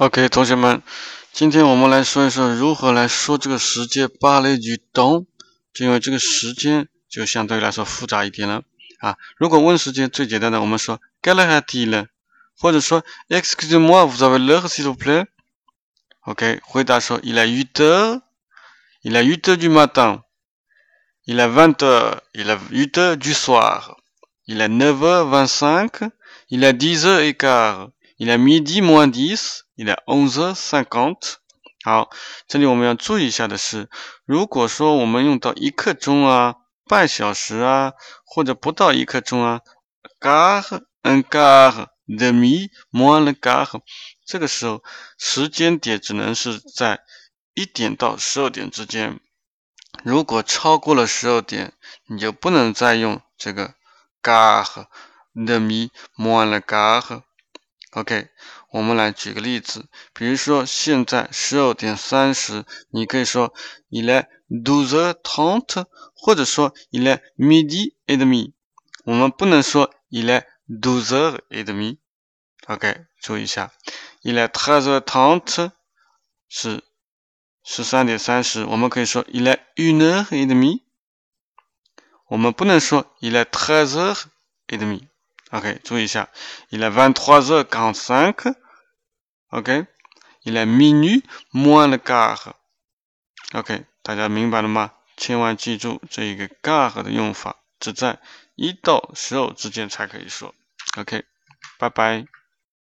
OK，同学们，今天我们来说一说如何来说这个时间芭蕾句懂，就因为这个时间就相对来说复杂一点了啊。如果问时间最简单的，我们说 Quelle heure est-il？或者说 Excusez-moi, vous avez l'heure s'il vous plaît? OK，回答说 Il est huit heures, il est huit heures du matin, il est vingt heures, il est huit heures du soir, il est neuf heures vingt-cinq, il est dix heures et quart, Il est midi moins dix. 你的 onze cinquante，好，这里我们要注意一下的是，如果说我们用到一刻钟啊、半小时啊，或者不到一刻钟啊，quart un quart demi moins le quart，这个时候时间点只能是在一点到十二点之间。如果超过了十二点，你就不能再用这个 quart demi moins le quart。OK，我们来举个例子，比如说现在十二点三十，你可以说 il est douze trente，或者说 il est midi et demi。我们不能说 il est douze et demi。OK，注意一下，il est treize trente 是十三点三十，我们可以说 il est une heure et demi。我们不能说 il est treize heures et demi。OK，注意一下，il est vingt-trois heures quarante-cinq。OK，il est minuit moins le quart。OK，大家明白了吗？千万记住这一个 quart 的用法，只在一到十二之间才可以说。OK，拜拜。